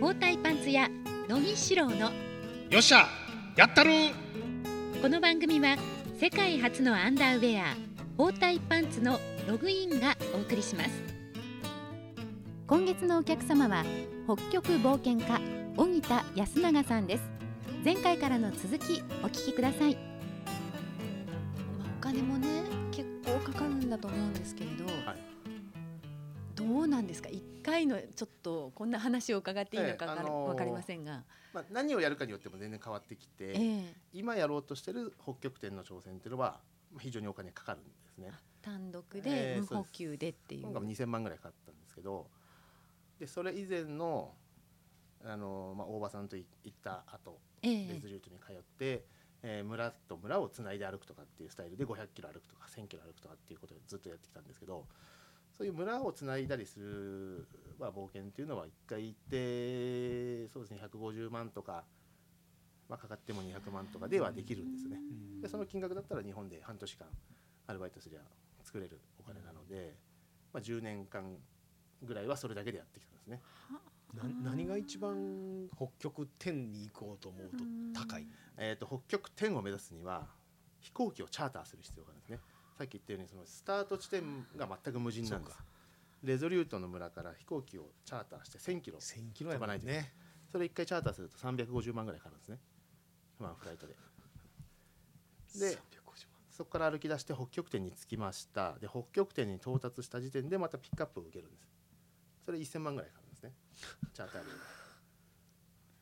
包帯パンツ屋野木四郎のよっしゃやったるこの番組は世界初のアンダーウェア包帯パンツのログインがお送りします。今月のお客様は北極冒険家荻田安永さんです。前回からの続きお聞きください。まあお金もね結構かかるんだと思うんですけれど、はいどうなんですか？一回のちょっとこんな話を伺っていいのかわか,、ええあのーわかりませんが、まあ、何をやるかによっても全然変わってきて、ええ。今やろうとしてる北極点の挑戦っていうのはまあ非常にお金かかるんですね。単独えでえ無補給でっていう、今回も2000万ぐらいかかったんですけどでそれ以前のあの、まあ、大場さんとい行った後えレえ。ズルートに通って、えー村と村をつないで歩くとかっていうスタイルで500キロ歩くとか1000キロ歩くとかっていうことをずっとやってきたんですけどそういう村をつないだりする、まあ、冒険っていうのは一回行ってそうですね150万とか、まあ、かかっても200万とかではできるんですね。でその金額だったら日本で半年間アルバイトすりゃ作れるお金なので、まあ、10年間ぐらいはそれだけでやってきたんですね。な何が一番北極点に行こうと思うと高い？えー、と北極点を目指すには飛行機をチャーターする必要があるんですねさっき言ったようにそのスタート地点が全く無人なんです。レゾリュートの村から飛行機をチャーターして1000キロ1000キロやもんね。それ1回チャーターすると350万ぐらいかかるんですね。まあフライトで。で350万。そこから歩き出して北極点に着きました。で北極点に到達した時点でまたピックアップを受けるんです。それ1000万ぐらいかかるんですね。チャーターで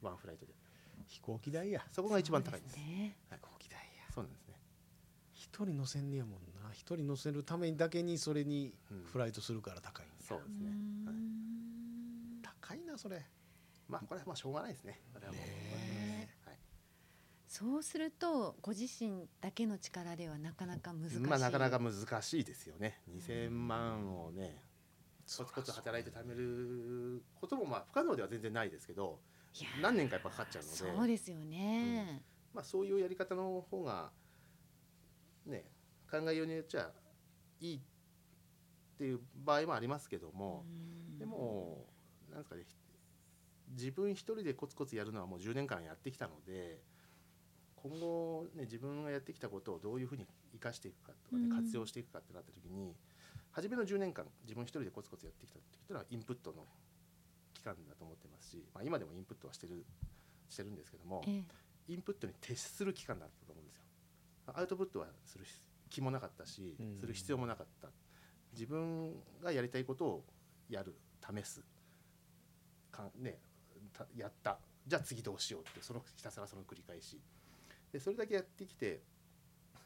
ワンフライトで。飛行機代や。そこが一番高いんです。ね。飛行機代や。そうなんです。ね一人乗せんねやもんな。一人乗せるためにだけにそれにうん。フライトするから高いんや。そうですね、はい。高いなそれ。まあこれはまあしょうがないですね。これはもう、ねはい、そうするとご自身だけの力ではなかなか難しい、まあなかなか難しいですよね。2000万をね、コツコツ働いて貯めることもまあ不可能では全然ないですけど、何年かやっぱかかっちゃうので、そうですよね、まあそういうやり方の方がね考えようによっちゃいいっていう場合もありますけども、うん。でもなんですかね自分一人でコツコツやるのはもう10年間やってきたので今後ね自分がやってきたことをどういうふうに生かしていくかとかねうん。活用していくかってなった時に初めの10年間自分一人でコツコツやってきたっていうのはインプットの期間だと思ってますし、まあ、今でもインプットはしてるしてるんですけどもええ。インプットに徹する期間だったと思うんですよ。アウトプットはする気もなかったしうん。する必要もなかった。自分がやりたいことをやる試す。かんねたやった。じゃあ次どうしようってそのひたすらその繰り返し。でそれだけやってきて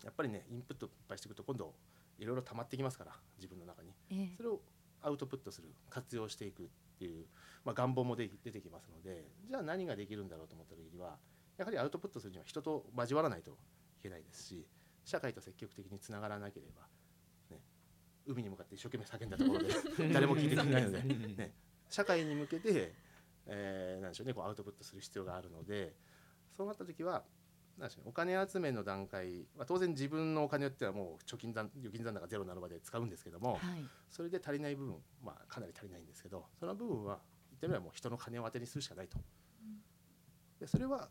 やっぱりねインプットいっぱいしていくと今度いろいろ溜まってきますから自分の中に。ええ。それをアウトプットする活用していくっていう、まあ、願望も出出てきますのでじゃあ何ができるんだろうと思った時にはやはりアウトプットするには人と交わらないといけないですし社会と積極的につながらなければ、ね、海に向かって一生懸命叫んだところで 誰も聞いてくれないので、ね、社会に向けて、えーなんでしょうね、こうアウトプットする必要があるのでそうなった時はなんでしょうねお金集めの段階は当然自分のお金によってはもう貯金残預金残高ゼロになるまで使うんですけども、はい。それで足りない部分、まあ、かなり足りないんですけどその部分は言ってみればもう人の金を当てにするしかないと。でそれは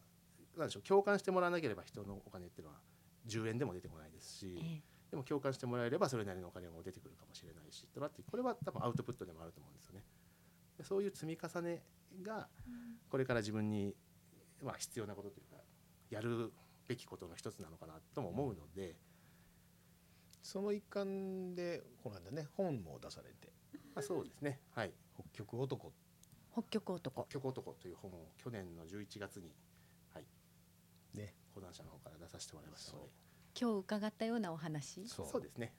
なんでしょう共感してもらわなければ人のお金っていうのは10円でも出てこないですし、ええ。でも共感してもらえればそれなりのお金も出てくるかもしれないしとなってこれは多分アウトプットでもあると思うんですよね。でそういう積み重ねがこれから自分に、まあ、必要なことというかやるべきことの一つなのかなとも思うので、その一環でこの間ね本も出されて。まあ、そうですね。はい。北極男。北極男「極男」という本を去年の11月に、はい、ね講談社の方から出させてもらいましたので。今日伺ったようなお話？そう。そうですね。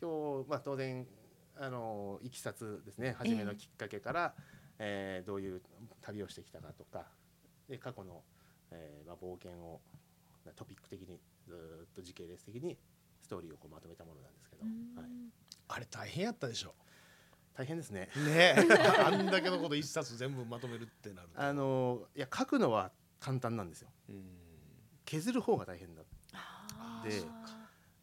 今日、まあ、当然あのいきさつですね。初めのきっかけから、えーどういう旅をしてきたかとか。で過去の、えーまあ、冒険をトピック的にずーっと時系列的にストーリーをこうまとめたものなんですけど、はい、あれ大変やったでしょ。大変ですね。ね。あんだけのこと一冊全部まとめるってなると。あのいや書くのは簡単なんですよ。うん削る方が大変だあで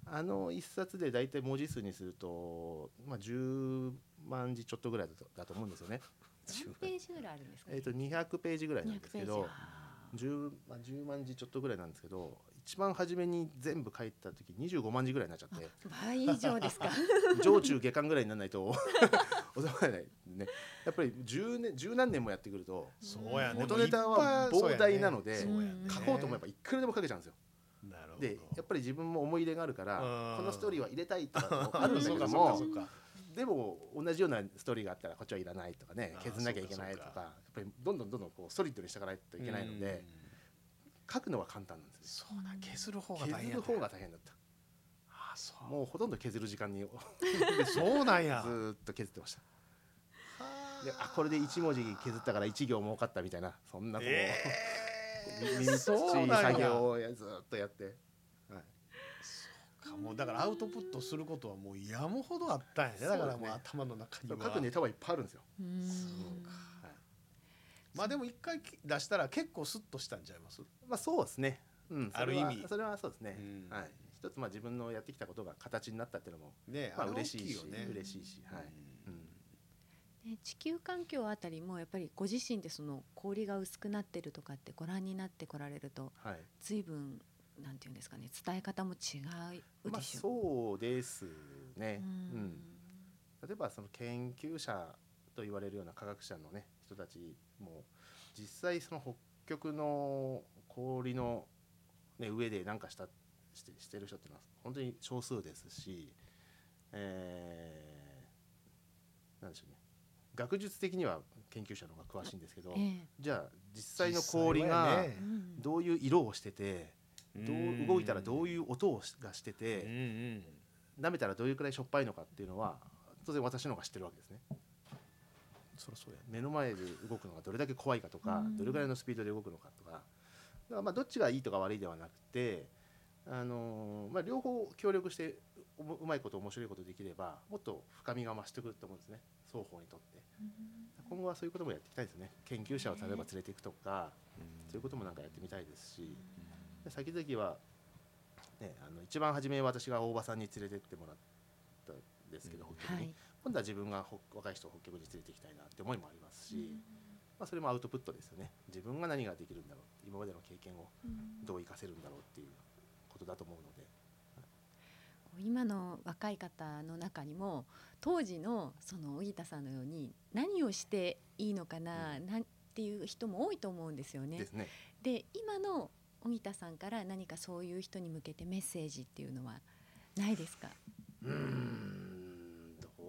あの一冊で大体文字数にすると、まあ、10万字ちょっとぐらいだとだと思うんですよね。何ページぐらいあるんですか、ね、えっ、と200ページぐらいなんですけど200ページ。10、まあ、10万字ちょっとぐらいなんですけど一番初めに全部書いた時25万字ぐらいになっちゃって。倍以上ですか。上中下巻ぐらいにならないと。収まらないね。やっぱり10年十何年もやってくるとそうやね。元ネタは膨大なのでね。書こうと思えばいくらでも書けちゃうんですよ。なるほど。でやっぱり自分も思い入れがあるからうん。このストーリーは入れたいとか あるんだけどもでも同じようなストーリーがあったらこっちはいらないとかね削んなきゃいけないとかやっぱりどんどんどんどんこうソリッドにしていかないといけないので書くのは簡単なんですよそうだ。削る方が大変や削る方が大変だった。あそう。もうほとんど削る時間にず そうなんや。ーっと削ってました。であこれで1文字削ったから1行儲かったみたいなそんなこう、え耳っちいそうなんや。作業をずっとやって、もうだからアウトプットすることはもうやむほどあったんやね。だからもう頭の中に書はくネタはいっぱいあるんですよ、うん。はいまあでも一回出したら結構スッとしたんちゃいます？まあそうですね、うん、ある意味。それはそうですね、うん。はい、一つまあ自分のやってきたことが形になったっていうのもまあねあれ嬉しいしね。嬉しいし、はい。うん。うんね地球環境あたりもやっぱりご自身でその氷が薄くなってるとかってご覧になってこられるとはい。随分なんていうんですかね伝え方も違うまあでしょう。そうですね、ううんん。例えばその研究者と言われるような科学者のね人たちも実際その北極の氷の、ね、上で何かしたしてしてる人っていうのは本当に少数ですし、えーなんでしょうね。学術的には研究者の方が詳しいんですけど、ええ。じゃあ実際の氷がうんどういう色をしててどう動いたらどういいう音がしてて、舐めたらどういうくらいしょっぱいのかっていうのは当然私の方が知ってるわけですねそりゃそうや。目の前で動くのがどれだけ怖いかとか、うん。どれぐらいのスピードで動くのかとか。だからまあどっちがいいとか悪いではなくて、あのーまあ、両方協力してううまいこと面白いことできればもっと深みが増してくると思うんですね。双方にとって。今後はそういうこともやっていきたいですね。研究者を例えば連れていくとか、そういうこともなんかやってみたいですし、で先々は、ね、あの一番初め私が大場さんに連れてってもらったんですけど、うん。にはい。今度は自分がほ若い人を北極に連れて行きたいなって思いもありますし、まあ、それもアウトプットですよね。自分が何ができるんだろう。今までの経験をどう活かせるんだろうっていうことだと思うので。今の若い方の中にも当時のその荻田さんのように何をしていいのかな、なんていう人も多いと思うんですよね。ですね。で今の荻田さんから何かそういう人に向けてメッセージっていうのはないですか？うーん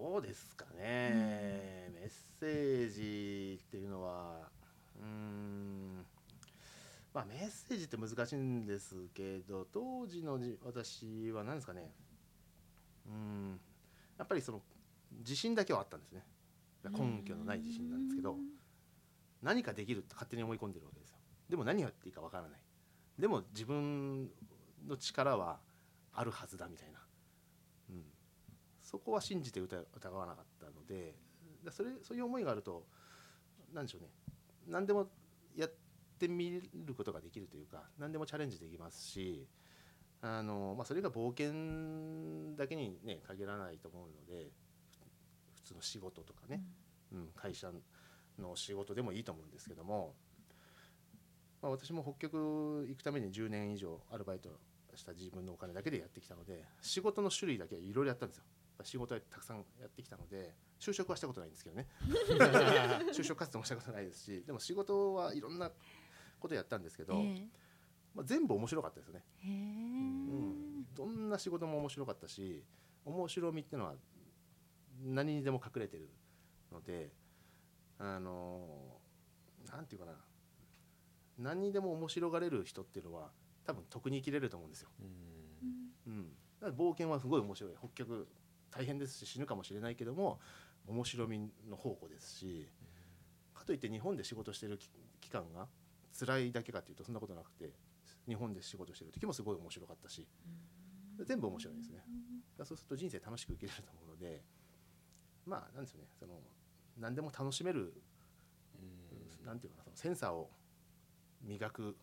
どうですかね、メッセージっていうのはうーん。まあメッセージって難しいんですけど当時のじ私は何ですかね。うーん。やっぱりその自信だけはあったんですね。根拠のない自信なんですけど何かできるって勝手に思い込んでるわけですよ。でも何やっていいかわからない。でも自分の力はあるはずだみたいな、うん、そこは信じて疑疑わなかったのでだそれそういう思いがあると何でしょうね。何でもやってみることができるというか何でもチャレンジできますしあの、まあ、それが冒険だけにね限らないと思うのでふ普通の仕事とかね、うん、会社の仕事でもいいと思うんですけども、まあ、私も北極行くために10年以上アルバイトした自分のお金だけでやってきたので仕事の種類だけはいろいろやったんですよ仕事はたくさんやってきたので就職はしたことないんですけどね。就職活動もしたことないですしでも仕事はいろんなことやったんですけど、えまあ、全部面白かったですよね、えへえ。うん、どんな仕事も面白かったし面白みってのは何にでも隠れてるのであのなんていうかな。何にでも面白がれる人っていうのは多分得に生きれると思うんですよ。うん、だから冒険はすごい面白い。北極大変ですし死ぬかもしれないけども面白みの宝庫ですしかといって日本で仕事してる期期間が辛いだけかっていうとそんなことなくて日本で仕事してる時もすごい面白かったし全部面白いですね。そうすると人生楽しく生きれると思うのでまあなんですよねその何でも楽しめるなんていうかなそのセンサーを磨く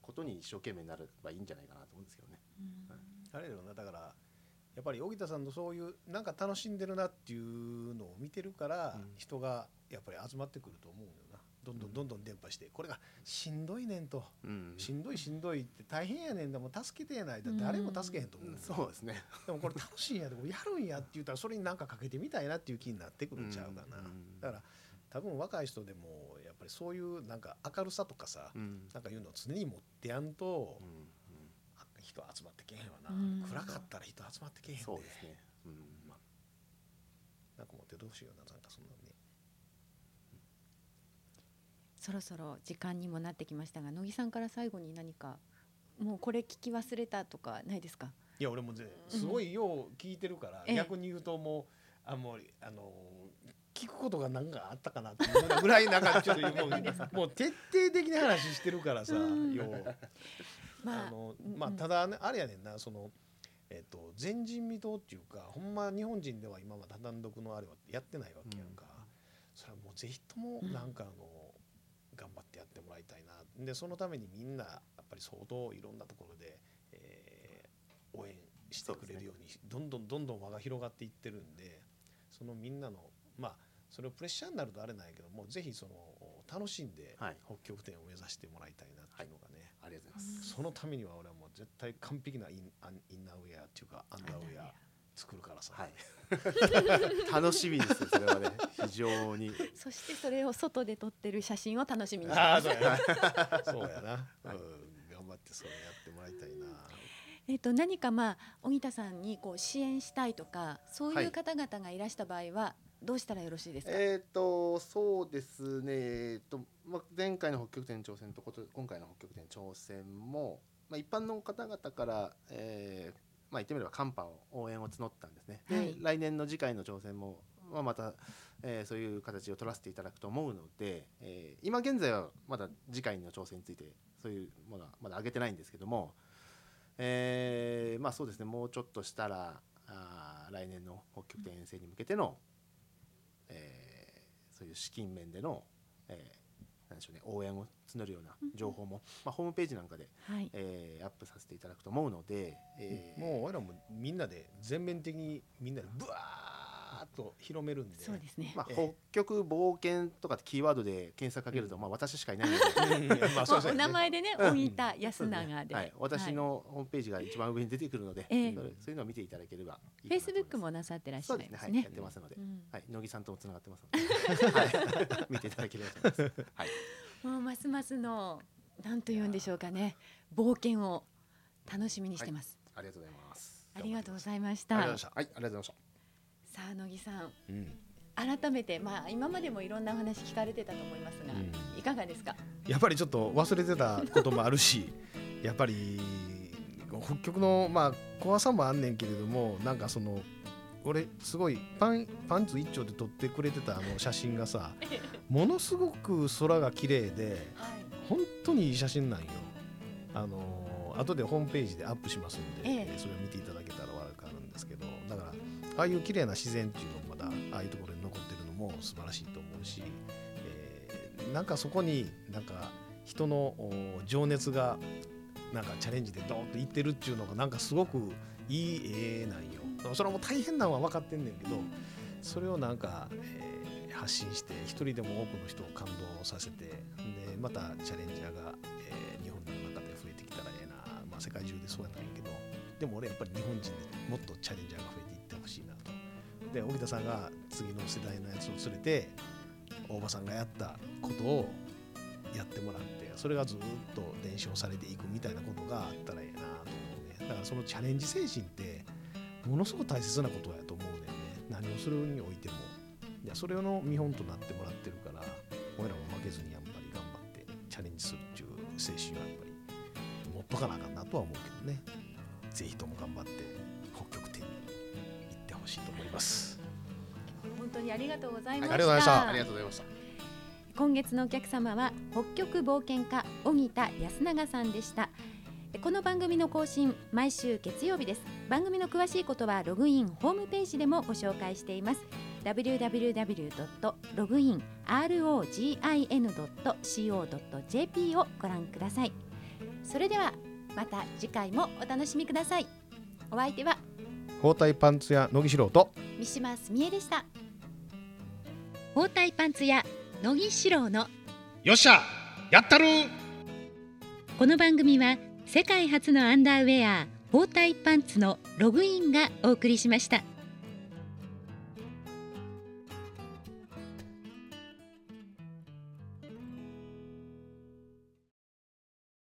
ことに一生懸命になればいいんじゃないかなと思うんですけどね。あれだよなだからやっぱり荻田さんのそういうなんか楽しんでるなっていうのを見てるから、うん。人がやっぱり集まってくると思うよな。どんどんどんどん伝播してこれがしんどいねんと。うん。しんどいしんどいって大変やねんでも助けてやないと誰も助けへんと思う、そうですね。でもこれ楽しいんやでこれやるんやって言ったらそれに何かかけてみたいなっていう気になってくるんちゃうかな、うん。だから多分若い人でもやっぱりそういうなんか明るさとかさ、うん。なんかいうのを常に持ってやんと、人集まってけへんわな、うん。暗かったら人集まってけへんで。そうですね。うんなんか持ってどうしようななんかそんなねそろそろ時間にもなってきましたが乃木さんから最後に何かもうこれ聞き忘れたとかないですか？いや俺もぜすごいよう聞いてるから、ええ。逆に言うともうあもうあの聞くことが何かあったかなっていうぐらいなんかちょっともう もう徹底的に話してるからさ、うん。ようまああのうんまあただねあれやねんなそのえっと前人未到っていうかほんま日本人では今まで単独のあれはやってないわけやんか、それはもうぜひともなんかあの、頑張ってやってもらいたいな。でそのためにみんなやっぱり相当いろんなところで、えー応援してくれるようにどんどんどんどん輪が広がっていってるんでそのみんなのまあそれをプレッシャーになるとあれないけどもぜひその楽しんではい。北極点を目指してもらいたいなっていうのがね、ありがとうございます。そのためには俺はもう絶対完璧なインアンインナーウェアっていうかアンダーウェア作るからさ、はい。楽しみですそれはね非常に。そしてそれを外で撮ってる写真を楽しみに。してそうやな。そうやな、はい。うん、頑張ってそれやってもらいたいな。えっと何かまあ荻田さんにこう支援したいとかそうはい。いう方々がいらした場合はどうしたらよろしいですか、えっ、とそうですね。えっ、とまあ前回の北極点挑戦とこと今回の北極点挑戦もまあ一般の方々から、えーまあ言ってみれば寒波を応援を募ったんですね。で、はい。来年の次回の挑戦もまあまた、えーそういう形を取らせていただくと思うので、えー今現在はまだ次回の挑戦についてそういうものはまだ上げてないんですけども、えーまあそうですね。もうちょっとしたらあー来年の北極点遠征に向けての、えーそういう資金面での、えーなんでしょうね、応援を募るような情報も、まあ、ホームページなんかで、はい。えーアップさせていただくと思うので、えー。もう俺らもみんなで全面的にみんなでブワーッと広めるんでそうですね、まあ、え北極冒険とかってキーワードで検索かけると、まあ、私しかいないので、お名前でねうん。荻田安永で、はい、私のホームページが一番上に出てくるので、ええ。それそういうのを見ていただければいいフェイスブックもなさってらっしそうですね、はい、ゃいますねやってますので、うん。はい、乃木さんともつながってますので、はい、見ていただければと思います。はい、もうますますのなんと言うんでしょうかね。冒険を楽しみにしてます、ありがとうございます。ありがとうございましありがとうたございました。はい、ありがとうございました。さあ乃木さん。うん。改めてまあ今までもいろんなお話聞かれてたと思いますが、うん。いかがですか？やっぱりちょっと忘れてたこともあるし やっぱり北極のまあ怖さもあんねんけれどもなんかその俺すごいパンパンツ一丁で撮ってくれてたあの写真がさ ものすごく空が綺麗ではい。本当にいい写真なんよ。あの後でホームページでアップしますんで、ええ。それを見ていただだからああいう綺麗な自然っていうのもまだああいうところに残ってるのも素晴らしいと思うし、えーなんかそこになんか人の情熱がなんかチャレンジでドーンといってるっていうのがなんかすごくいい絵なんよ。それはもう大変なのは分かってんねんけどそれをなんか、えー発信して一人でも多くの人を感動させてでまたチャレンジャーが、えー日本の中で増えてきたらええな、まあ、世界中でそうやないけどでも俺やっぱり日本人でもっとチャレンジャーが増えていってほしいなと。で荻田さんが次の世代のやつを連れて大場さんがやったことをやってもらってそれがずっと伝承されていくみたいなことがあったらええなと思うね。だからそのチャレンジ精神ってものすごく大切なことやと思うねんね。何をするにおいても。いやそれの見本となってもらってるから俺らも負けずにやっぱり頑張ってチャレンジするっていう精神はやっぱり持っとかなあかんなとは思うぜひとも頑張って北極点に行ってほしいと思います。本当にありがとうございました、はいありがとうございました。ありがとうございました。今月のお客様は北極冒険家荻田安永さんでした。この番組の更新毎週月曜日です。番組の詳しいことはログインホームページでもご紹介しています。www.login.co.jp をご覧ください。それではまた次回もお楽しみください。お相手は包帯パンツ屋乃木四郎と三島澄江でした。包帯パンツ屋乃木四郎のよっしゃやったるこの番組は世界初のアンダーウェア包帯パンツのログインがお送りしました。